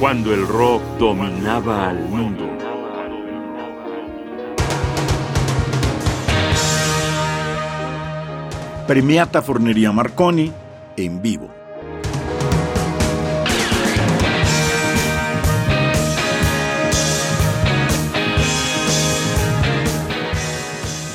cuando el rock dominaba al mundo. Premiata Fornería Marconi en vivo.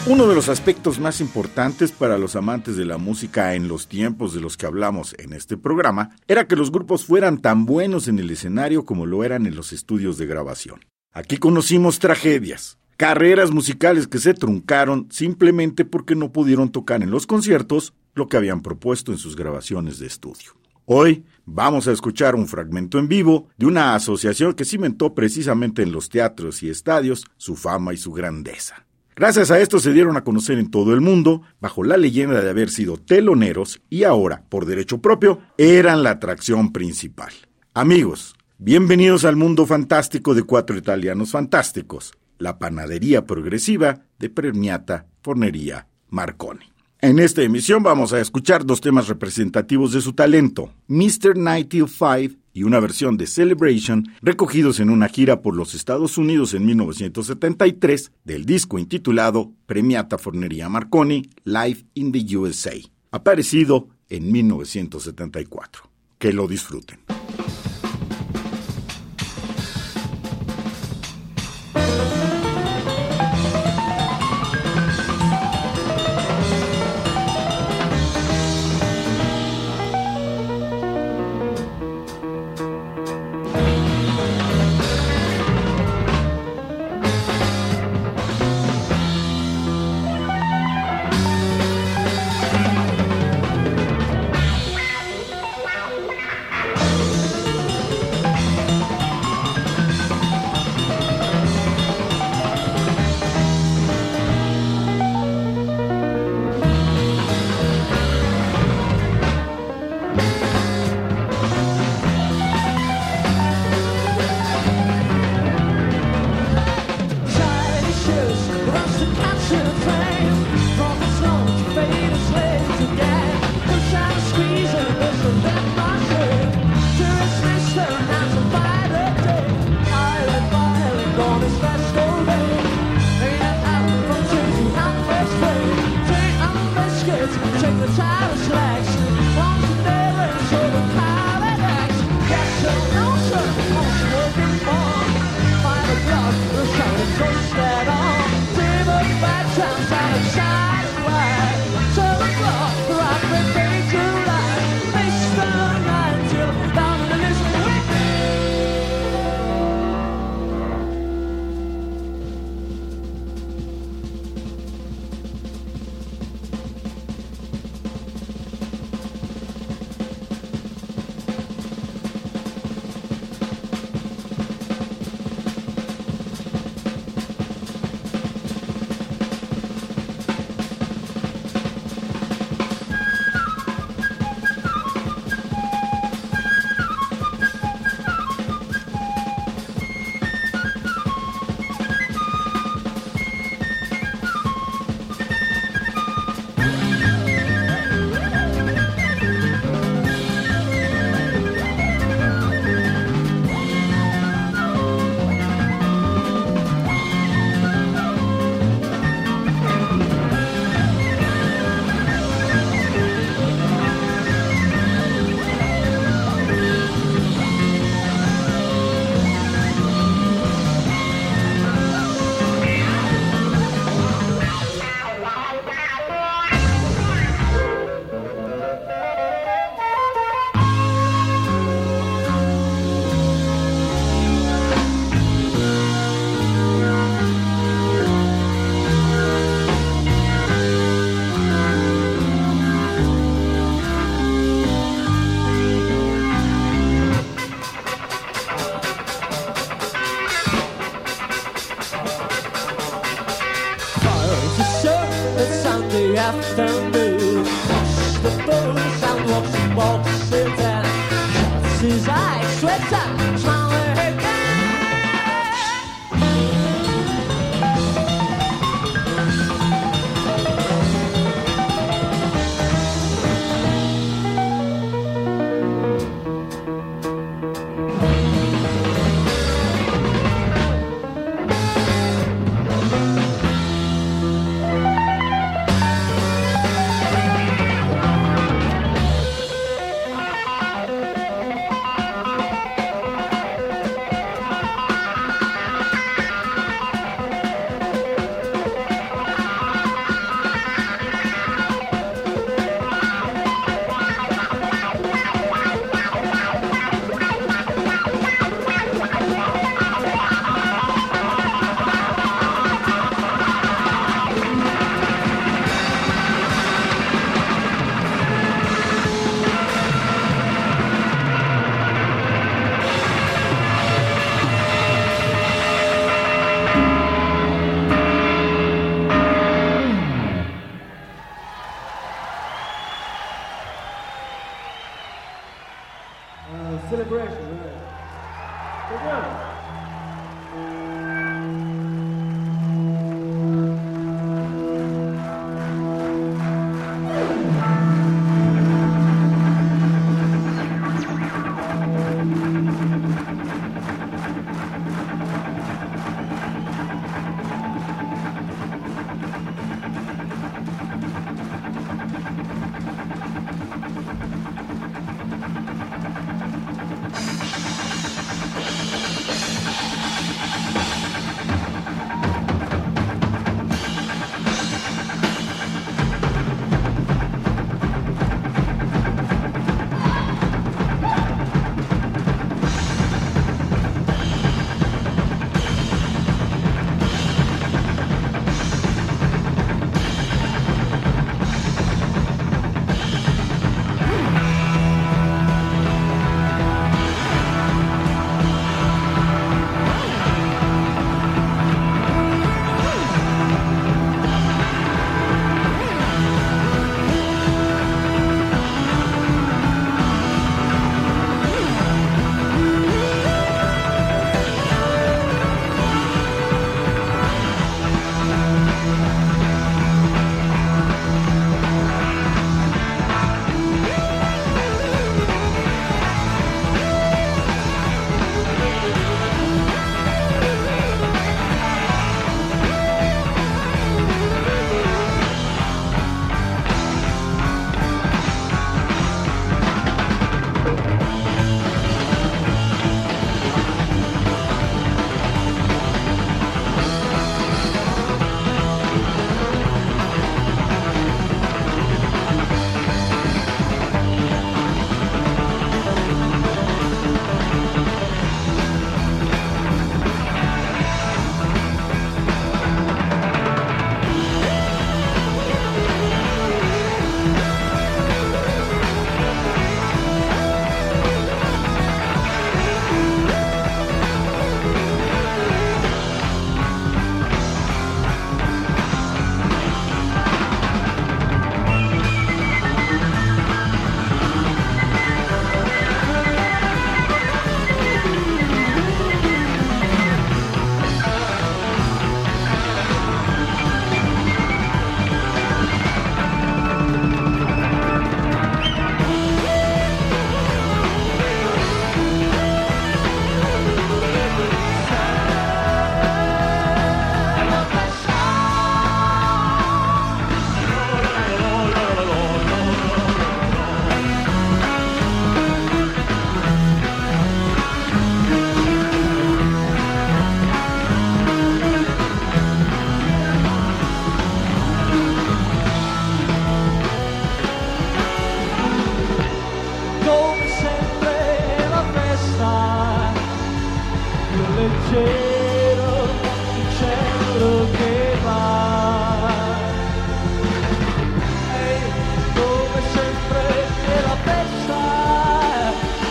Uno de los aspectos más importantes para los amantes de la música en los tiempos de los que hablamos en este programa era que los grupos fueran tan buenos en el escenario como lo eran en los estudios de grabación. Aquí conocimos tragedias, carreras musicales que se truncaron simplemente porque no pudieron tocar en los conciertos lo que habían propuesto en sus grabaciones de estudio. Hoy vamos a escuchar un fragmento en vivo de una asociación que cimentó precisamente en los teatros y estadios su fama y su grandeza. Gracias a esto se dieron a conocer en todo el mundo, bajo la leyenda de haber sido teloneros y ahora, por derecho propio, eran la atracción principal. Amigos, bienvenidos al mundo fantástico de cuatro italianos fantásticos, la panadería progresiva de Premiata Fornería Marconi. En esta emisión vamos a escuchar dos temas representativos de su talento, Mr. 95 y una versión de Celebration recogidos en una gira por los Estados Unidos en 1973 del disco intitulado Premiata Fornería Marconi Live in the USA, aparecido en 1974. Que lo disfruten. afastando.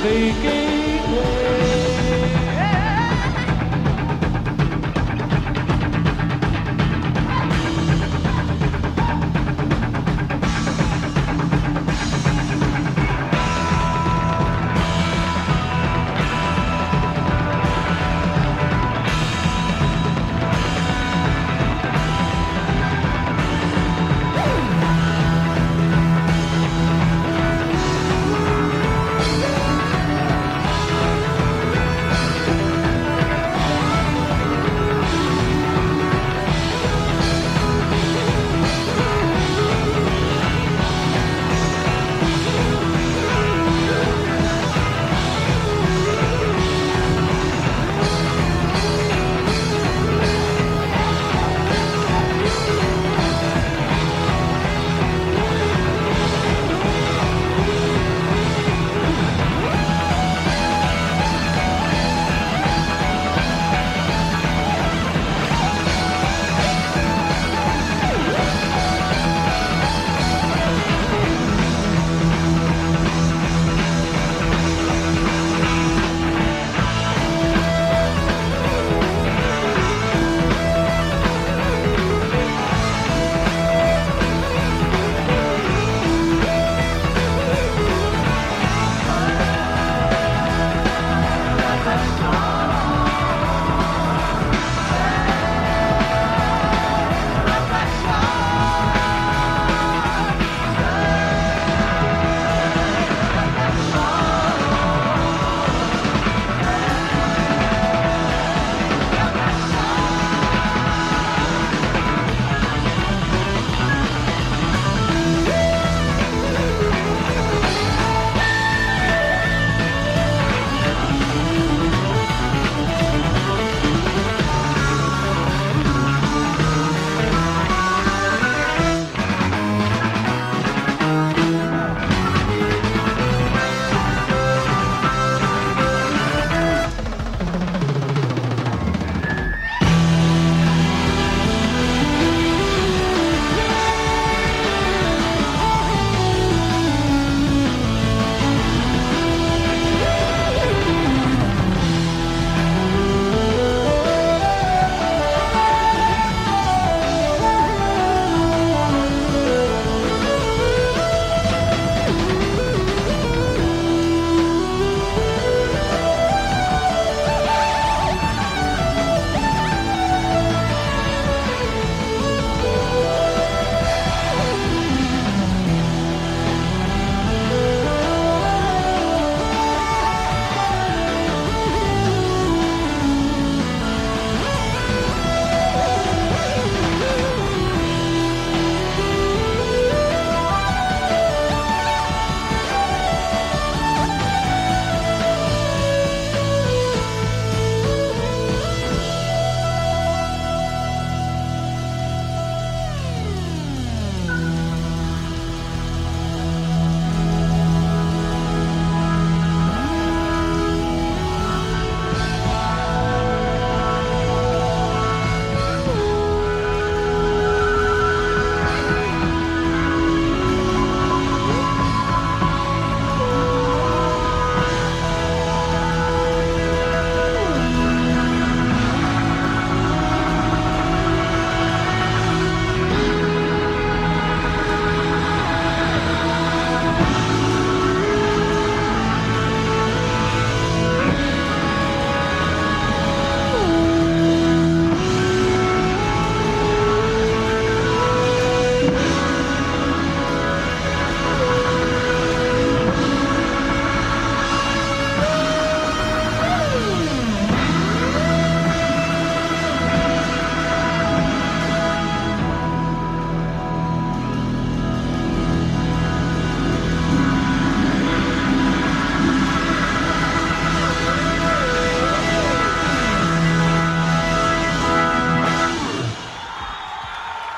They gave